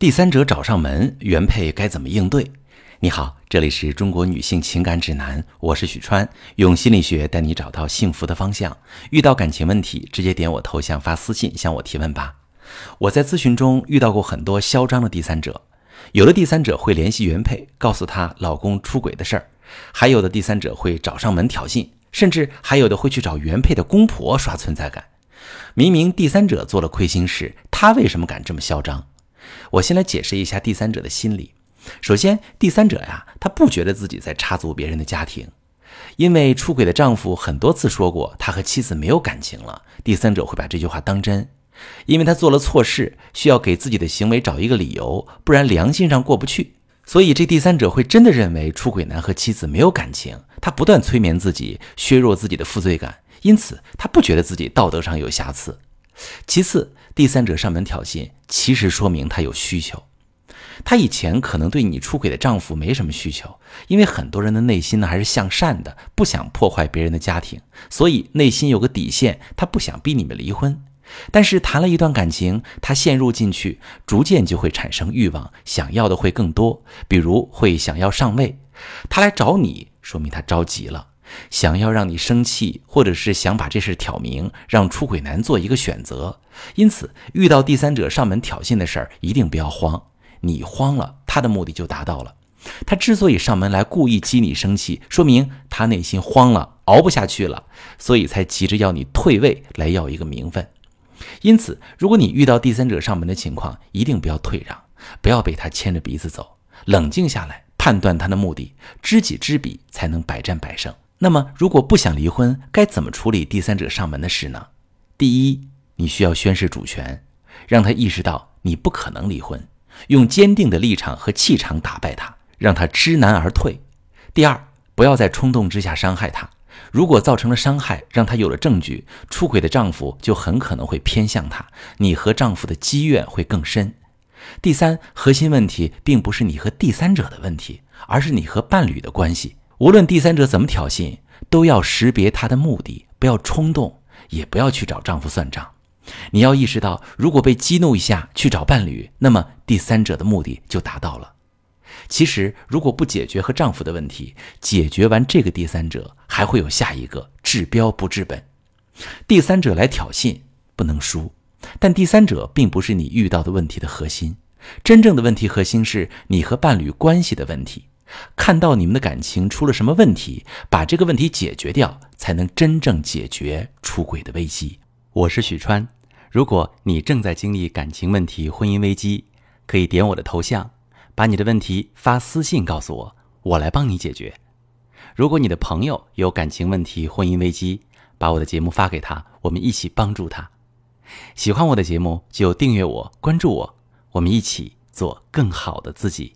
第三者找上门，原配该怎么应对？你好，这里是中国女性情感指南，我是许川，用心理学带你找到幸福的方向。遇到感情问题，直接点我头像发私信向我提问吧。我在咨询中遇到过很多嚣张的第三者，有的第三者会联系原配，告诉他老公出轨的事儿；还有的第三者会找上门挑衅，甚至还有的会去找原配的公婆刷存在感。明明第三者做了亏心事，他为什么敢这么嚣张？我先来解释一下第三者的心理。首先，第三者呀，他不觉得自己在插足别人的家庭，因为出轨的丈夫很多次说过他和妻子没有感情了，第三者会把这句话当真。因为他做了错事，需要给自己的行为找一个理由，不然良心上过不去。所以这第三者会真的认为出轨男和妻子没有感情，他不断催眠自己，削弱自己的负罪感，因此他不觉得自己道德上有瑕疵。其次，第三者上门挑衅，其实说明她有需求。她以前可能对你出轨的丈夫没什么需求，因为很多人的内心呢还是向善的，不想破坏别人的家庭，所以内心有个底线，她不想逼你们离婚。但是谈了一段感情，他陷入进去，逐渐就会产生欲望，想要的会更多，比如会想要上位。他来找你，说明他着急了。想要让你生气，或者是想把这事挑明，让出轨男做一个选择。因此，遇到第三者上门挑衅的事儿，一定不要慌。你慌了，他的目的就达到了。他之所以上门来故意激你生气，说明他内心慌了，熬不下去了，所以才急着要你退位，来要一个名分。因此，如果你遇到第三者上门的情况，一定不要退让，不要被他牵着鼻子走，冷静下来，判断他的目的，知己知彼，才能百战百胜。那么，如果不想离婚，该怎么处理第三者上门的事呢？第一，你需要宣示主权，让他意识到你不可能离婚，用坚定的立场和气场打败他，让他知难而退。第二，不要在冲动之下伤害他，如果造成了伤害，让他有了证据，出轨的丈夫就很可能会偏向他，你和丈夫的积怨会更深。第三，核心问题并不是你和第三者的问题，而是你和伴侣的关系。无论第三者怎么挑衅，都要识别他的目的，不要冲动，也不要去找丈夫算账。你要意识到，如果被激怒一下去找伴侣，那么第三者的目的就达到了。其实，如果不解决和丈夫的问题，解决完这个第三者，还会有下一个，治标不治本。第三者来挑衅不能输，但第三者并不是你遇到的问题的核心。真正的问题核心是你和伴侣关系的问题。看到你们的感情出了什么问题，把这个问题解决掉，才能真正解决出轨的危机。我是许川，如果你正在经历感情问题、婚姻危机，可以点我的头像，把你的问题发私信告诉我，我来帮你解决。如果你的朋友有感情问题、婚姻危机，把我的节目发给他，我们一起帮助他。喜欢我的节目就订阅我、关注我，我们一起做更好的自己。